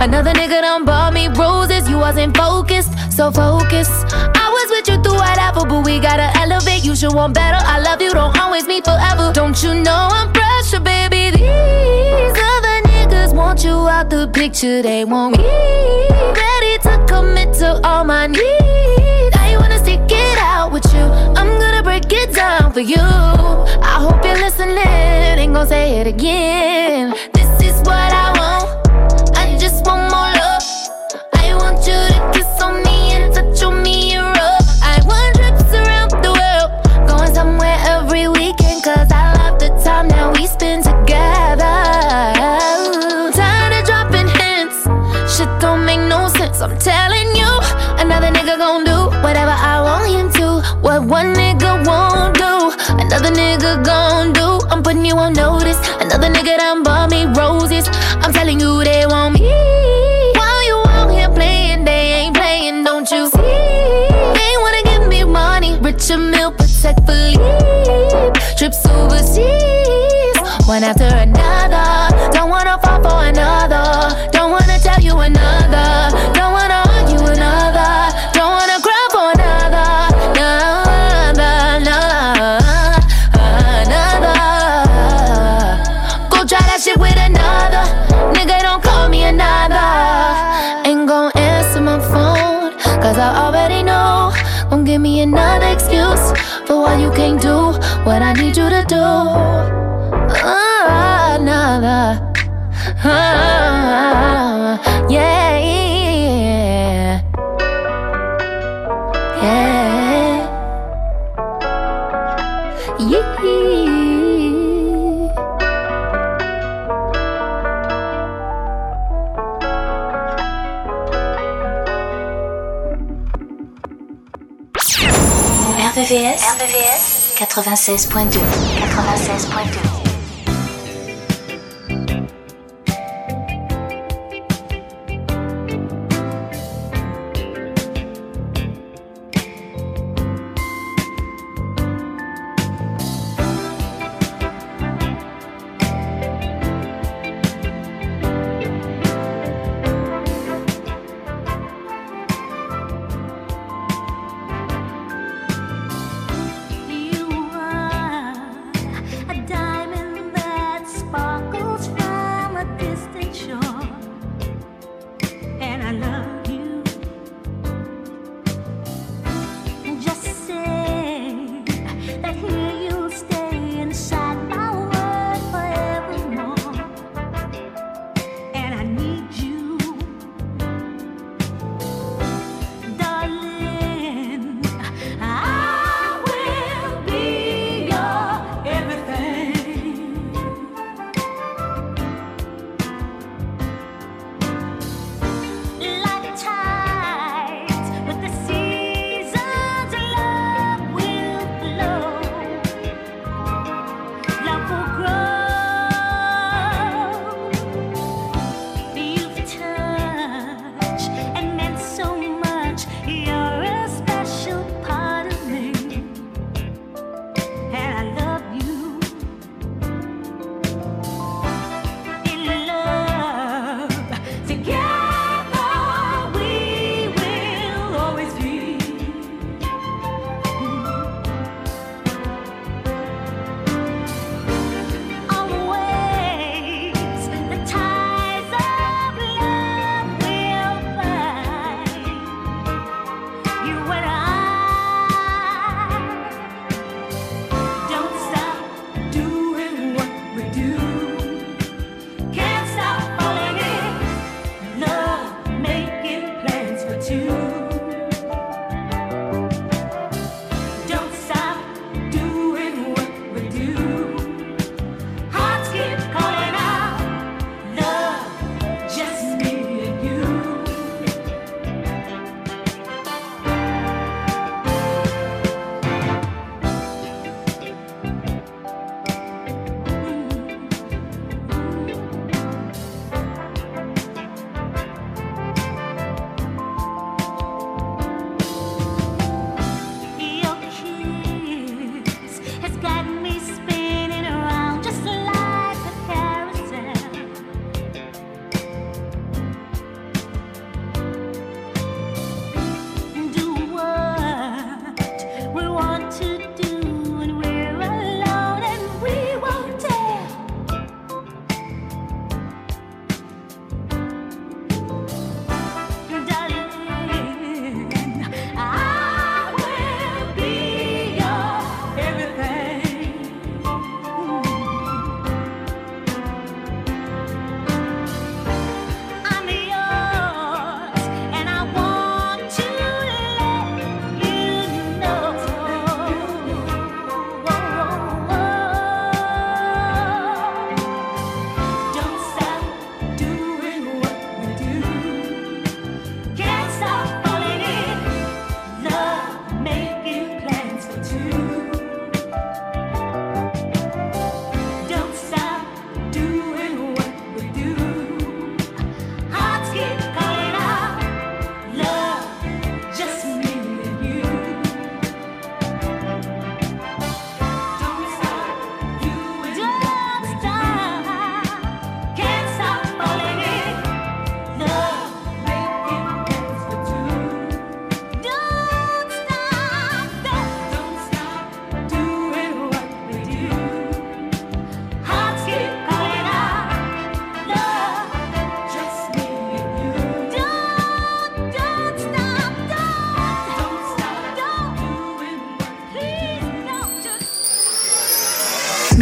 Another nigga done bought me roses. You wasn't focused, so focused. I was with you through whatever, but we gotta elevate. You should want better. I love you, don't always meet forever. Don't you know I'm pressure, baby? These other niggas want you out the picture. They want me ready to commit to all my needs. I wanna stick it out with you. I'm gonna break it down for you. I hope you're listening. Ain't gonna say it again. Roses. I'm telling you they want me. While you out here playing, they ain't playing, don't you see? They wanna give me money, Richard Mille, Patek Philippe. Trips overseas, one after 96.2 96.2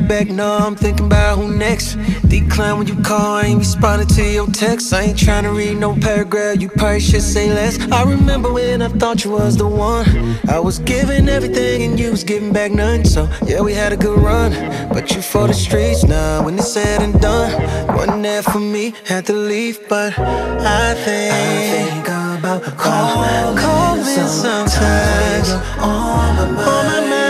ain't trying to get back, no, I'm thinking about who next. Decline when you call, I ain't responding to your text. I ain't trying to read no paragraph, you probably should say less. I remember when I thought you was the one. I was giving everything and you was giving back none. So, yeah, we had a good run. But you for the streets now, when it's said and done. Wasn't there for me, had to leave, but I think. I think about calling, calling sometimes. On my mind. On my mind.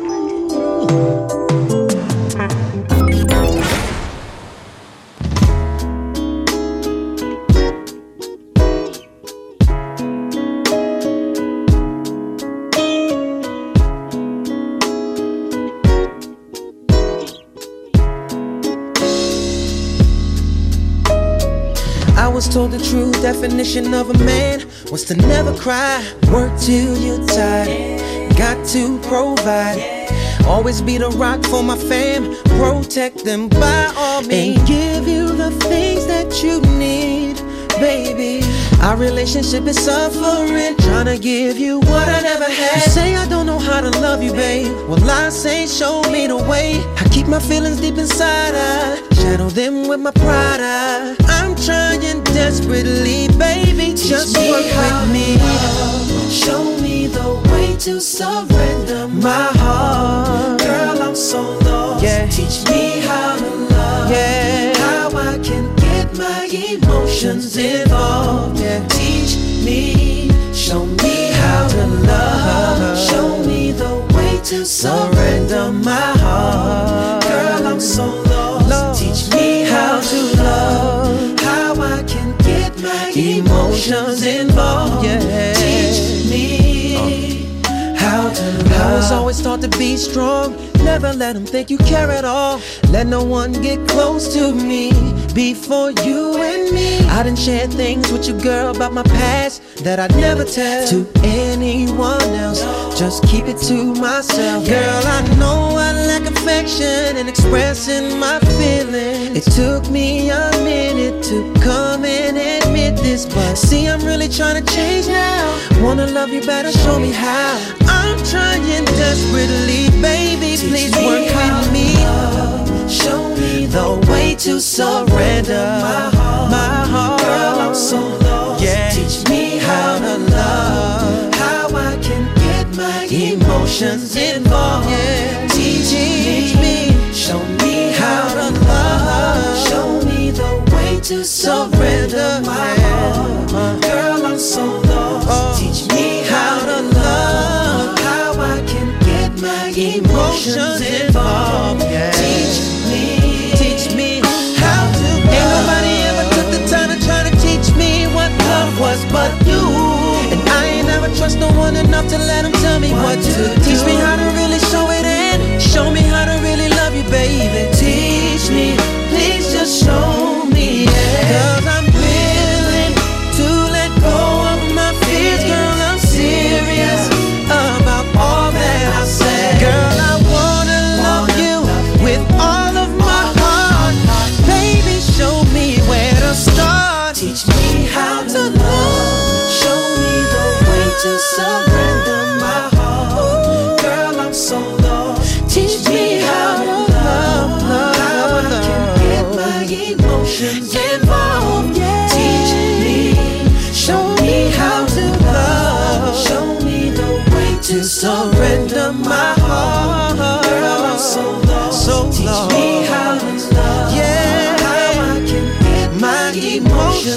definition of a man was to never cry. Work till you're tired. Got to provide. Always be the rock for my fam. Protect them by all means. And give you the things that you need, baby. Our relationship is suffering. Trying to give you what I never had. You say I don't know how to love you, babe. Well, I say show me the way. I keep my feelings deep inside. I shadow them with my pride. I, I'm trying desperately, baby. Just work with me. Show me the way to surrender my heart. Girl, I'm so lost. Yeah. Teach me how to love. Yeah. My emotions involved. Yeah. Teach me, show me how to love. Show me the way to surrender my heart. Girl, I'm so lost. Teach me how to love. How I can get my emotions involved. Yeah. Was always taught to be strong. Never let them think you care at all. Let no one get close to me. before you and me. I didn't share things with you, girl, about my past that I'd never tell to anyone else. Just keep it to myself. Girl, I know I lack affection and expressing my feelings. It took me a minute to come and admit this, but see, I'm really trying to change now. Wanna love you better, show me how. I'm trying desperately, baby, please work with me. Show me the way to surrender my heart. My heart. Girl, I'm so lost. Yeah. Teach me how to love. How I can get my emotions involved. Yeah. Teach, teach me. Show me how to love. Show me the way to surrender my heart. Girl, I'm so lost. Teach me how to love. How I can get my emotions involved. Trust no one enough to let them tell me what, what to do. Teach me how to really show it and show me how to really love you, baby. Teach me, please just show me. Yeah. Cause I'm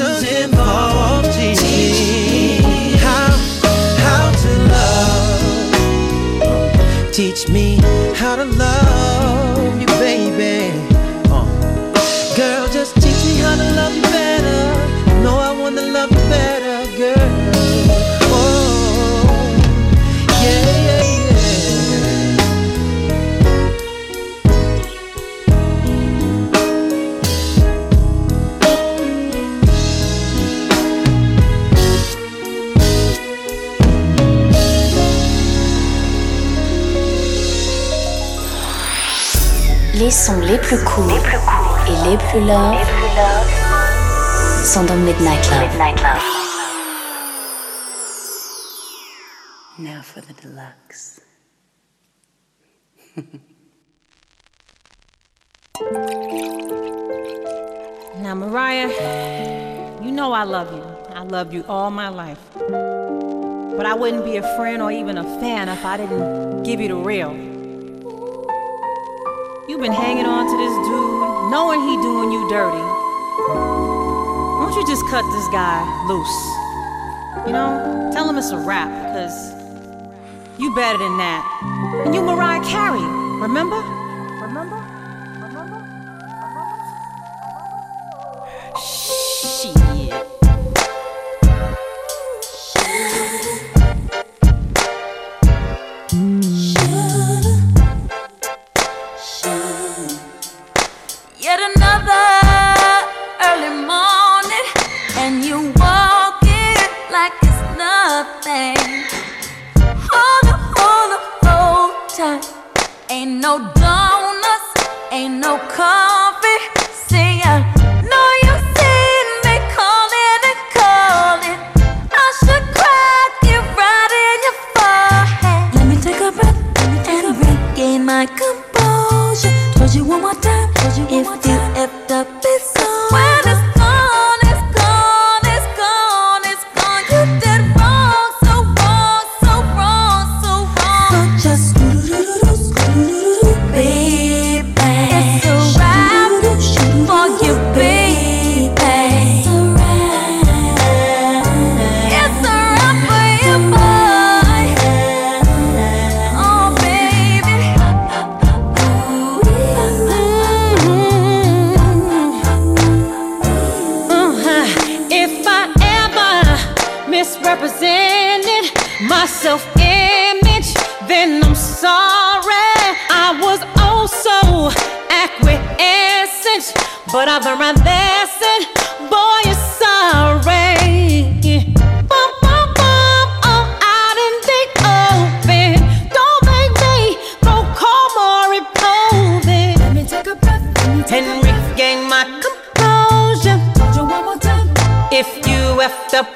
emotions Les sons les plus courts les plus cool et les plus love, sont dans Midnight Love. Midnight Love. Now for the deluxe. now, Mariah, you know I love you. I love you all my life. But I wouldn't be a friend or even a fan if I didn't give you the real. You've been hanging on to this dude, knowing he doing you dirty. Why don't you just cut this guy loose? You know, tell him it's a wrap, cause you better than that. And you Mariah Carey, remember? But I've learned my lesson, boy, you're sorry. Bum, bum, bum, oh, out in the open. Don't make me go call more improving. Let me take a breath. Take And regain my composure. a one more time. If you effed up,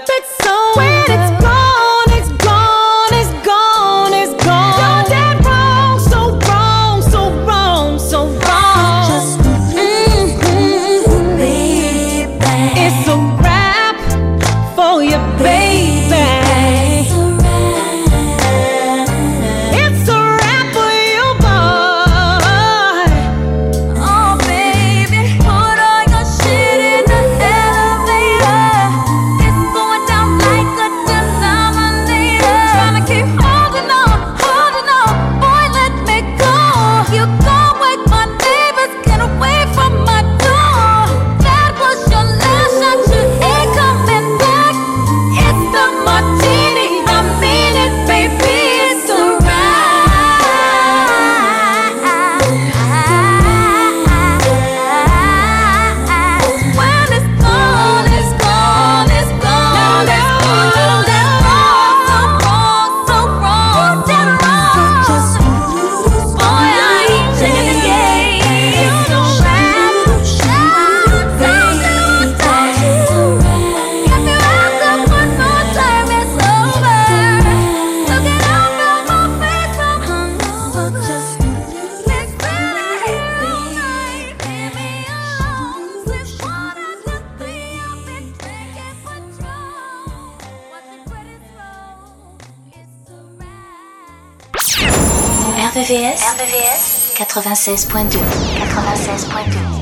wrap. RVVS, RVVS 96.2 96.2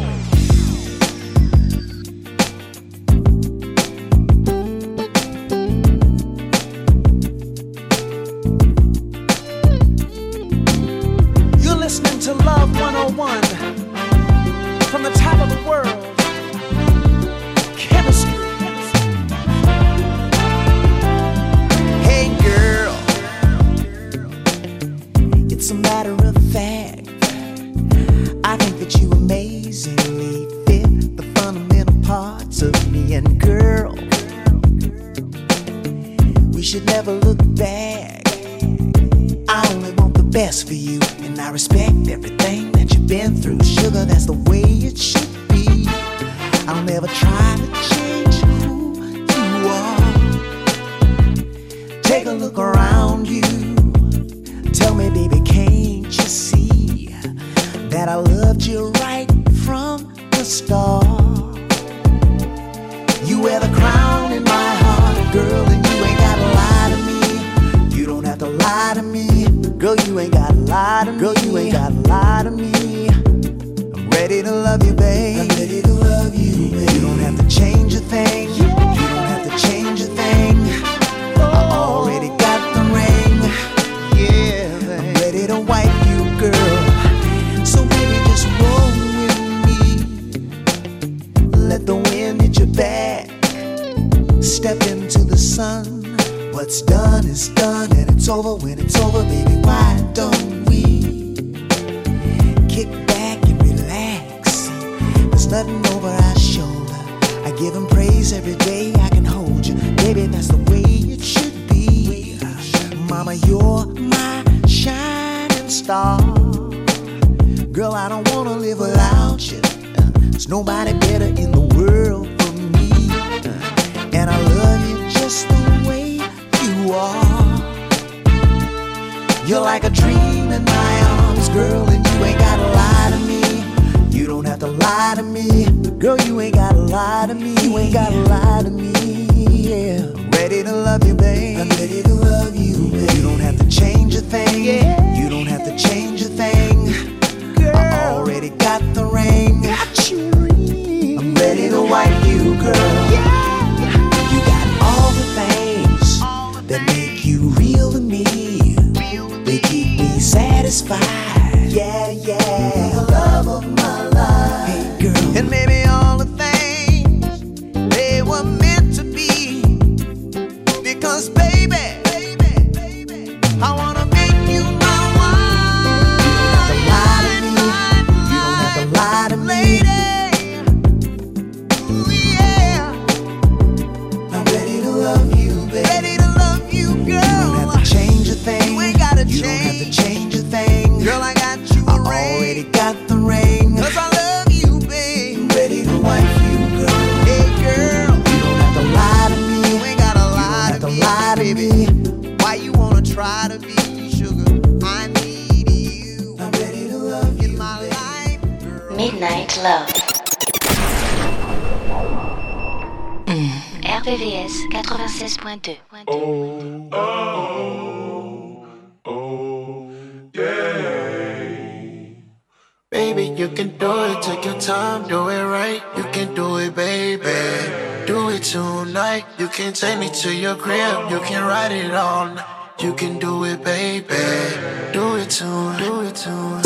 To wipe you, girl. So baby, just roll with me. Let the wind hit your back. Step into the sun. What's done is done, and it's over when it's over, baby. Why don't we kick back and relax? There's nothing over our shoulder. I give him praise every day. I can hold you, baby. That's the way it should be. Mama, you're star. Girl, I don't wanna live without you. There's nobody better in the world for me. And I love you just the way you are. You're like a dream in my arms, girl, and you ain't gotta lie to me. You don't have to lie to me. Girl, you ain't gotta lie to me. You ain't gotta lie to me. Yeah. Ready to love you, babe. I'm ready to love you, babe. You don't have to change a thing. Yeah. You don't have to change a thing. Girl. I already got the ring. Got you ring. I'm ready to wipe you, girl. You got all the things that make you real to me. They keep me satisfied. Love. RVVS 96.2. Oh, oh, oh, yeah. Baby, you can do it, take your time, do it right. You can do it, baby. Do it tonight. You can take me to your crib, you can ride it night. You can do it, baby. Do it tonight, do it tonight.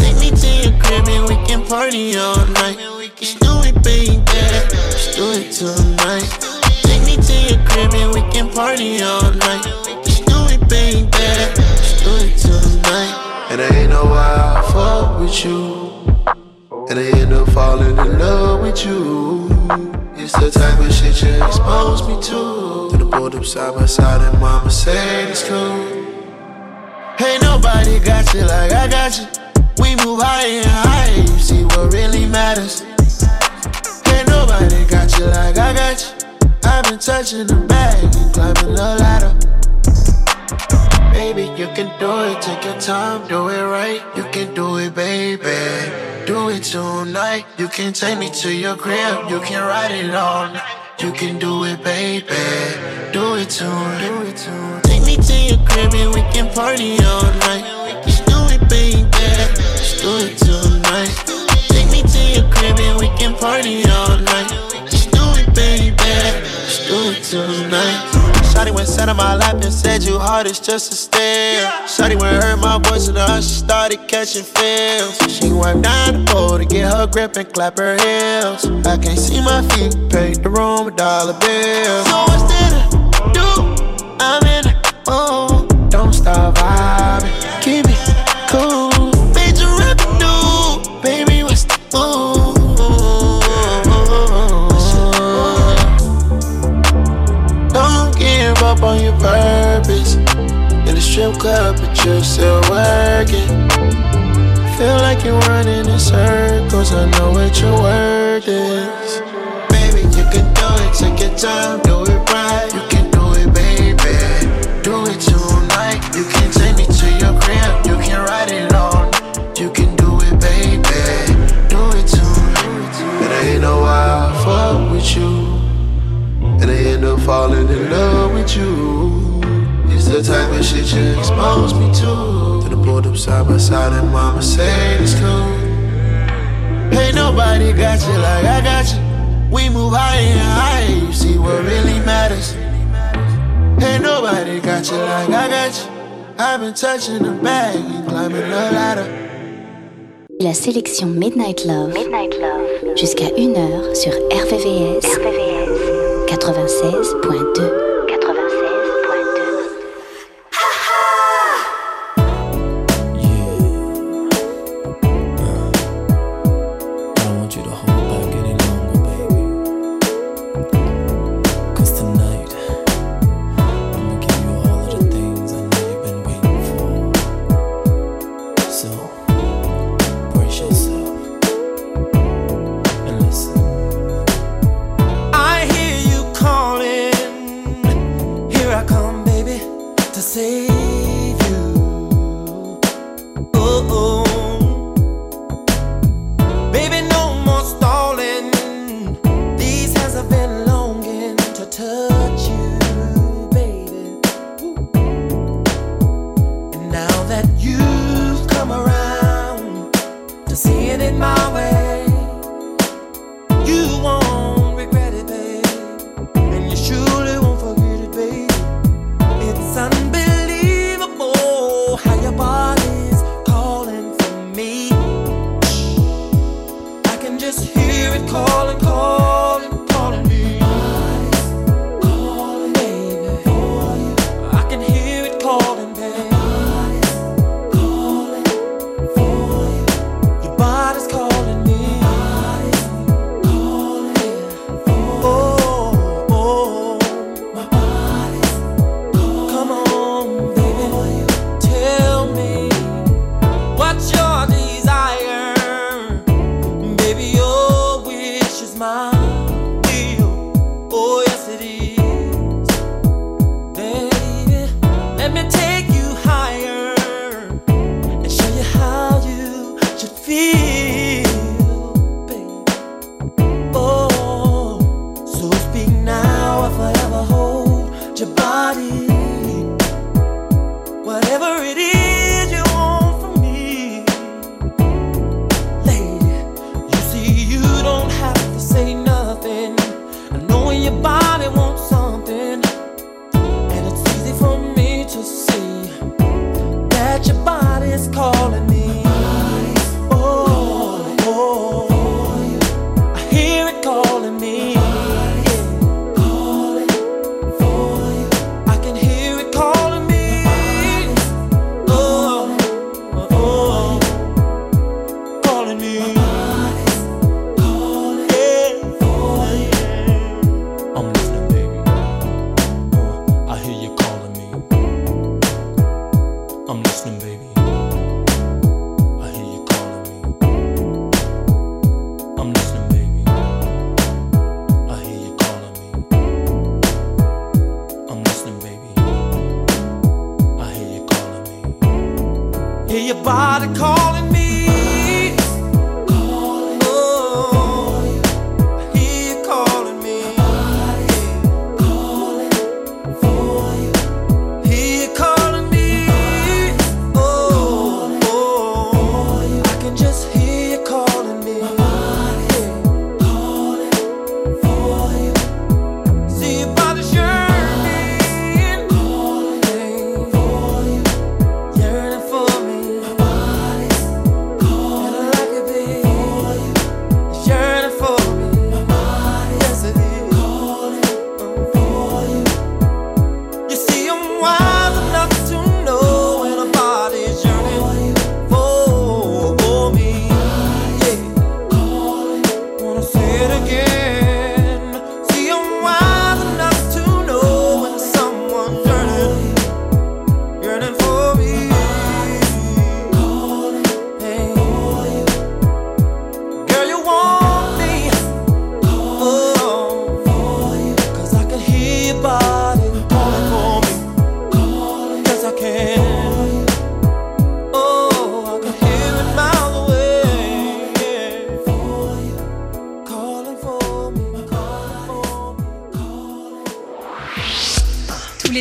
Take me to your crib and we can party all night. Do it, baby. Just do it tonight. Take me to your crib and we can party all night. Do it, baby. Just do it tonight. And I ain't know why I fuck with you. And I end up falling in love with you. It's the type of shit you expose me to. Then I pulled up side by side and mama said it's cool. Ain't nobody got you like I got you. We move higher and higher, you see what really matters. Ain't nobody got you like I got you. I've been touching the bag and climbing the ladder. Baby, you can do it, take your time, do it right. You can do it, baby. Do it tonight. You can take me to your crib, you can ride it all. You can do it, baby. Do it tonight. Take me to your crib and we can party all night. Do it tonight. Take me to your crib and we can party all night. Just do it, baby. Just do it tonight. Shotty went sat on my lap and said you hard as just a stare. Shotty went heard my voice and her she started catching feels. She went down the pole to get her grip and clap her heels. I can't see my feet, paid the room a dollar bill. So what's there to do? I'm in the mood. Don't stop vibing, keep it cool. Purpose. In the strip club, but you're still working. Feel like you're running in circles. I know what your word is. Baby, you can do it. Take your time, do it right. You can do it, baby. Do it tonight. You can take me to your crib. You can ride it on. You can do it, baby. Do it tonight. And I ain't know why I fuck with you. And I end up falling in love with you. The type of shit you expose me to. Then I pulled up side by side and mama said it's cool. Ain't nobody got you like I got you. We move higher and higher, you see what really matters. Ain't nobody got you like I got you. I've been touching the bag and climbing the ladder. La sélection Midnight Love, Midnight Love. jusqu'à 1h sur RVVS, RVVS. 96.2. 96.2.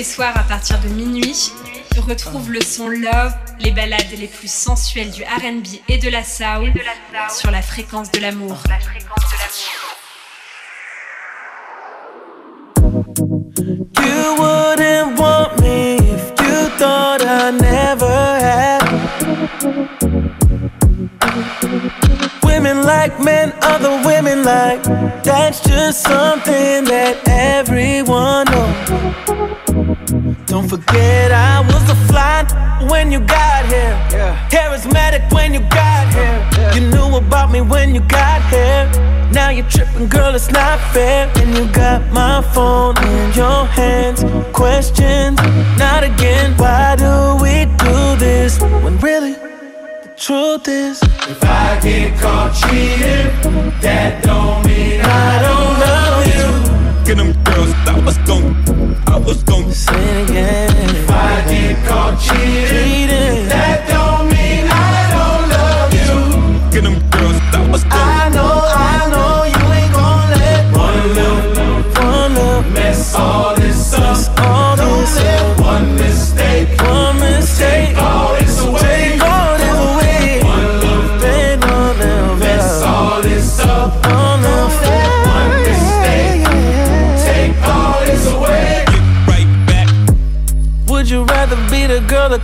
soirs à partir de minuit, retrouve le son Love, les balades les plus sensuelles du RB et de la soul sur la fréquence de l'amour. You wouldn't want me if you thought I never had. Women like men, other women like. That's just something that everyone knows. Don't forget I was a fly when you got here. Charismatic when you got here. You knew about me when you got here. Now you're tripping, girl, it's not fair. And you got my phone in your hands. Questions, not again. Why do we do this when really the truth is? If I get caught cheating, that don't mean I don't love Them girls, I was gon' I was gon' say it again. If I get caught cheating, that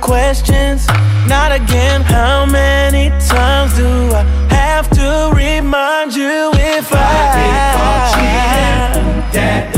Questions, not again. How many times do I have to remind you if I, get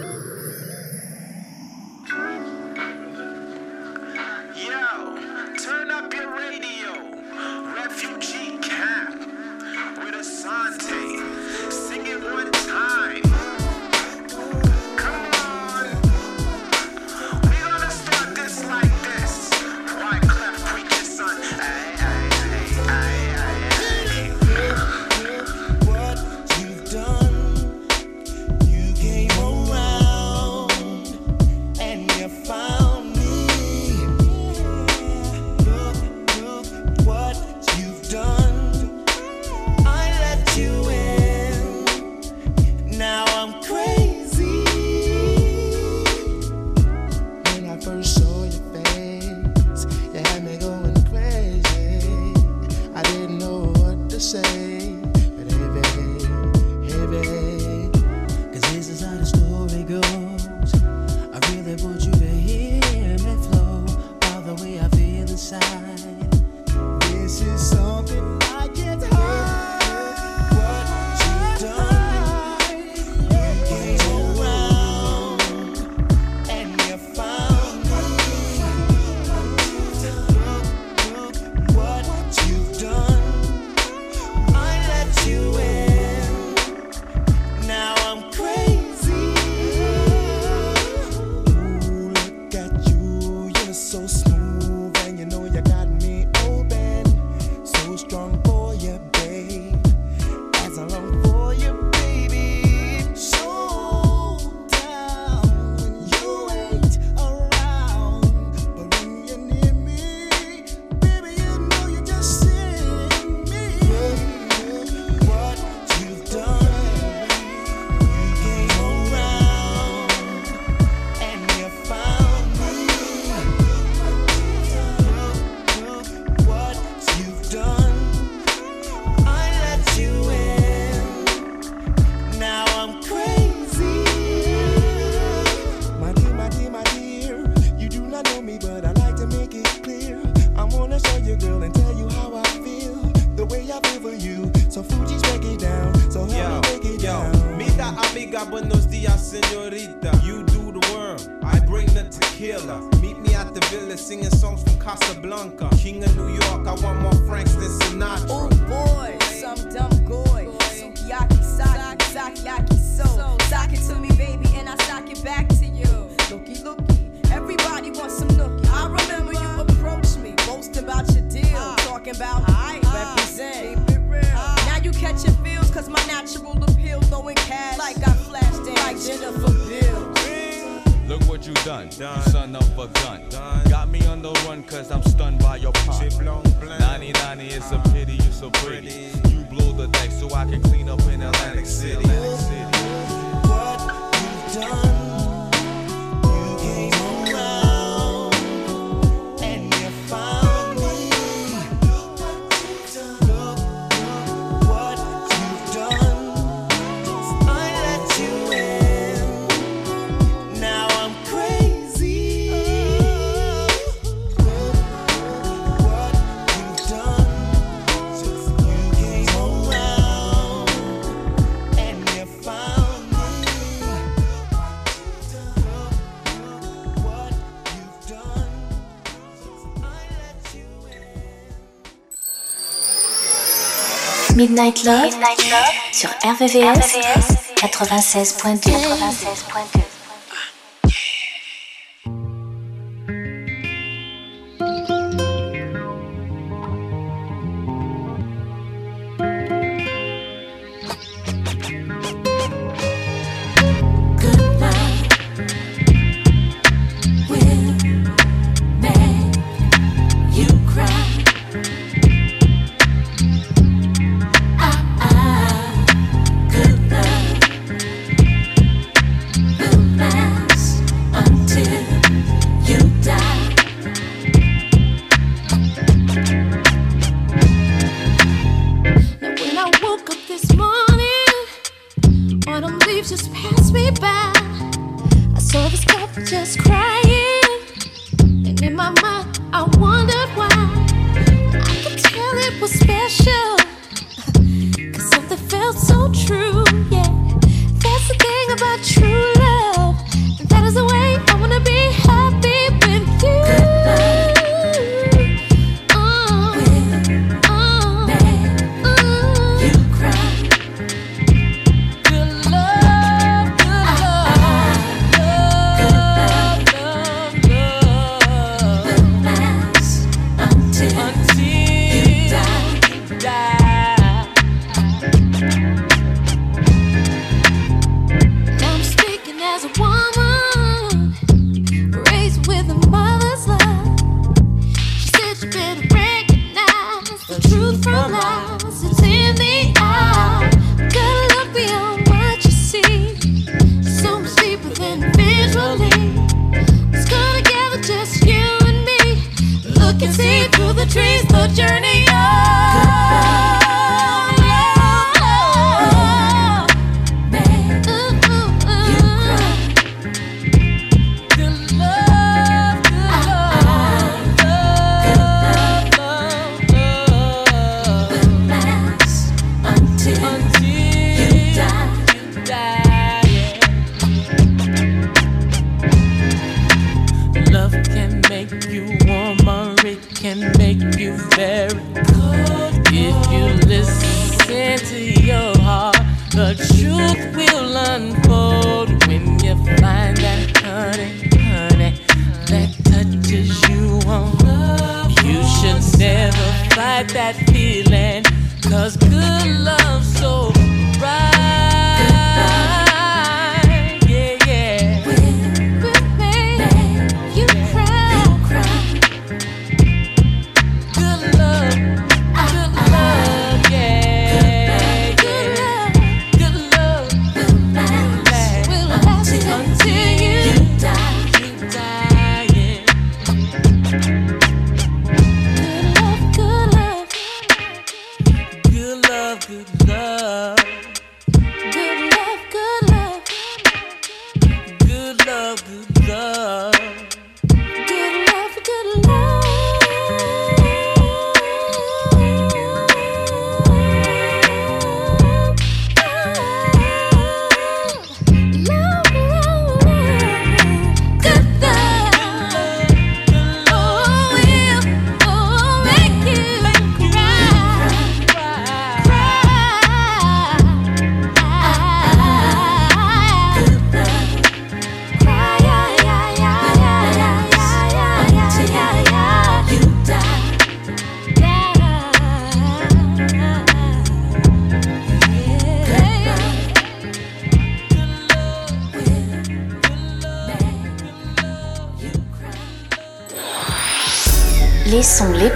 Midnight Love, sur RVVS, RVVS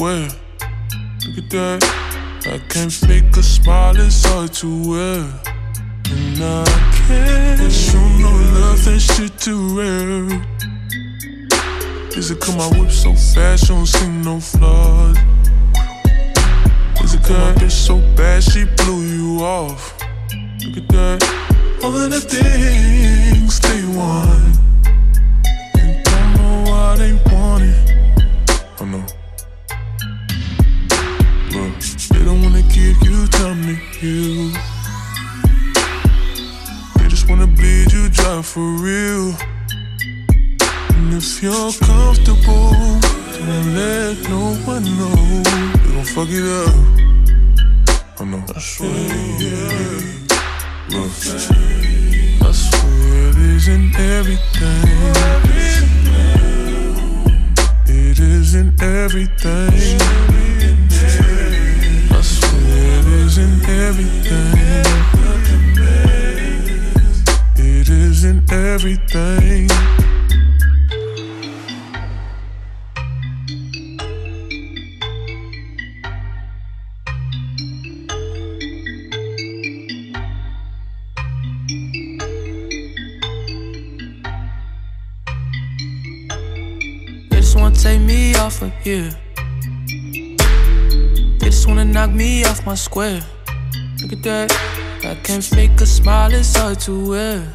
square. Look at that. I can't fake a smile, it's hard to wear. And I can't show no love, that shit too rare. Is it cause my whip so fast, you don't see no flaws? Is it cause my bitch so bad, she blew you off? Look at that. All of the things they want. And don't know why they want it. come to you. They just wanna bleed you dry for real. And if you're comfortable, then let no one know. They gon' fuck it up. I know. I swear, yeah. Look, I swear it isn't everything. It isn't everything isn't everything. It isn't everything. This won't take me off of you Knock me off my square. Look at that. I can't fake a smile, it's hard to wear.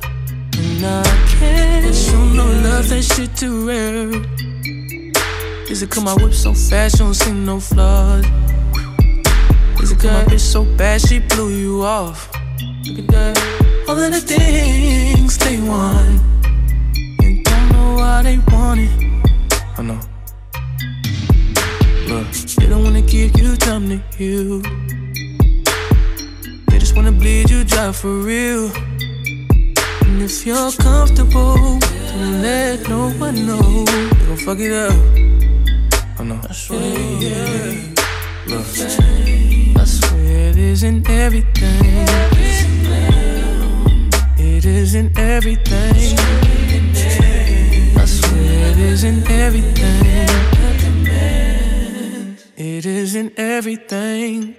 And I can't show no love, that shit too rare. Is it cause my whip so fast, you don't see no flaws? Is it cause my bitch so bad, she blew you off? Look at that. All of the things they want. And don't know why they want it. They don't wanna give you time to heal. They just wanna bleed you dry for real. And if you're comfortable, don't let no one know. They gon' fuck it up. I know. I swear, yeah. Look, I swear it isn't everything. It isn't everything. I swear it isn't everything. It isn't everything.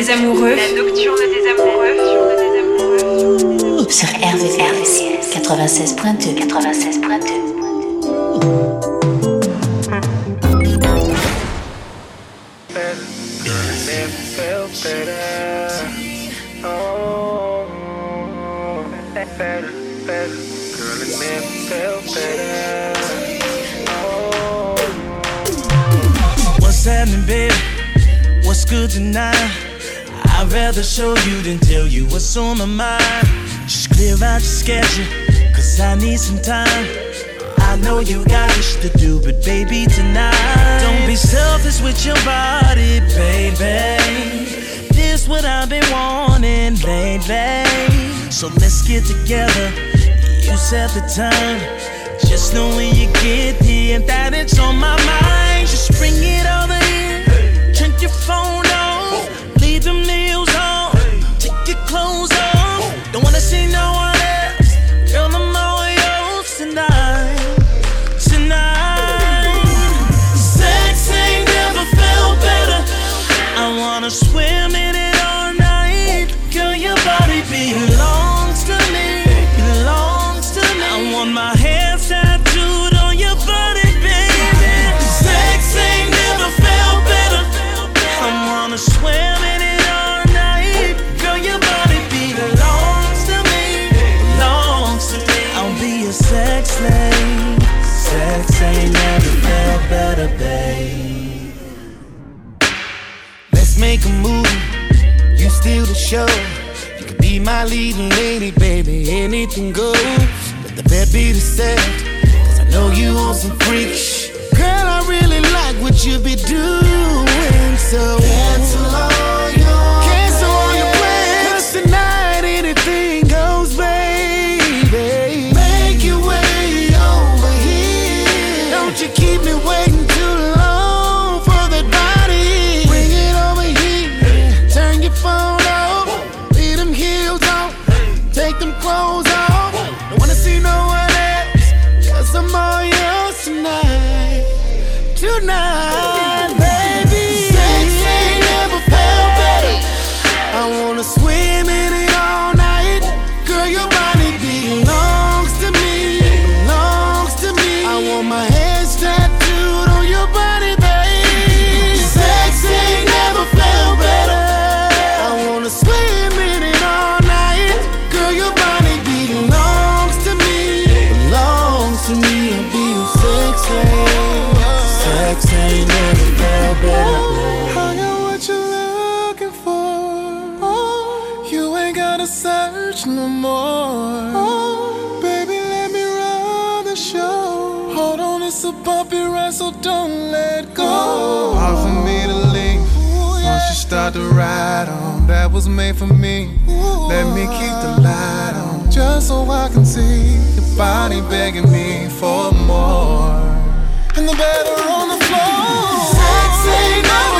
des amoureux. La des amoureux. Sur RVRVCS 96.2 96.2 What's good tonight? I'd rather show you than tell you what's on my mind. Just clear out your schedule, cause I need some time. I know you got shit to do, but baby, tonight. Don't be selfish with your body, baby. This what I've been wanting lately. So let's get together. You set the time. Just know when you get here that it's on my mind. Just bring it over here. Turn your phone. Leave them nails on. Take your clothes off. Don't wanna see no show. You could be my leading lady, baby. Anything goes. Let the bed be the set. Cause I know you on some freak. Girl, I really like what you be doing. So cancel all them clothes ride on, that was made for me. Let me keep the light on, just so I can see your body begging me for more. And the better on the floor. Sex ain't never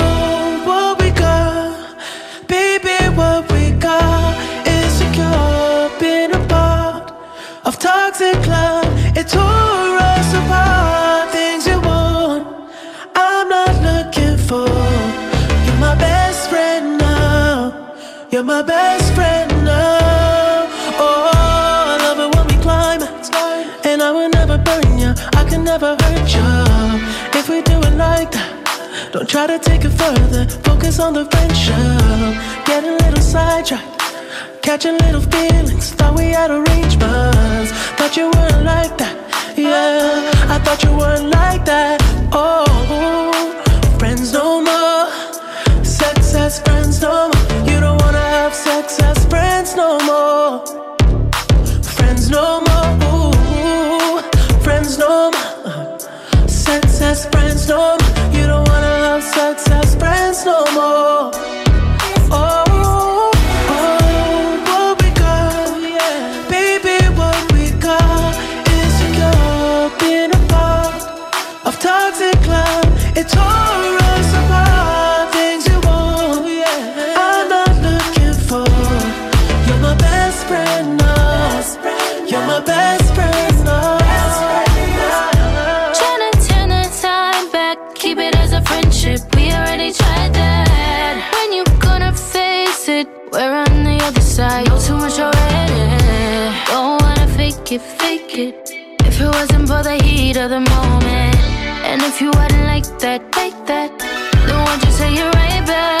try to take it further, focus on the friendship. Get a little sidetracked, catching little feelings. Thought we had arrangements, thought you weren't like that. Yeah, I thought you weren't like that. Oh, friends no more, sex as friends no more. You don't wanna have sex as friends no more, friends no more, Ooh, friends no more success friends no more. You don't wanna have success friends no more. Oh. We're on the other side, know too much already. Don't wanna fake it, fake it. If it wasn't for the heat of the moment, and if you hadn't like that, take that, then why'd you say it right back?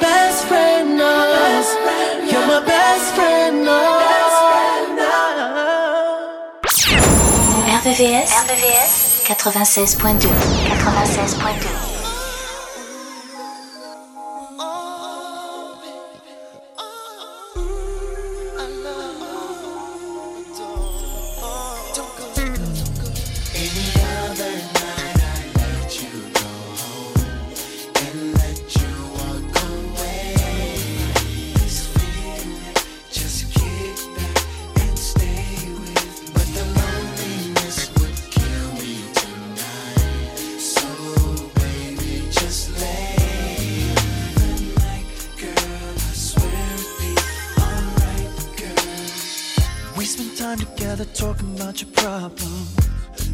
best friend now. You're my best friend now. RVVS, RVVS 96.2 96.2 time together talking about your problems.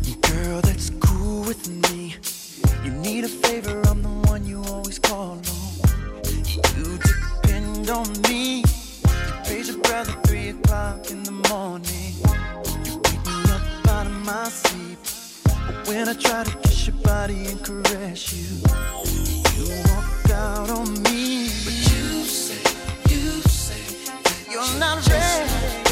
And girl, that's cool with me. You need a favor, I'm the one you always call on. You depend on me. You praise your brother three o'clock in the morning. You wake me up out of my sleep. But when I try to kiss your body and caress you, you walk out on me. But you say, you say, you're not ready.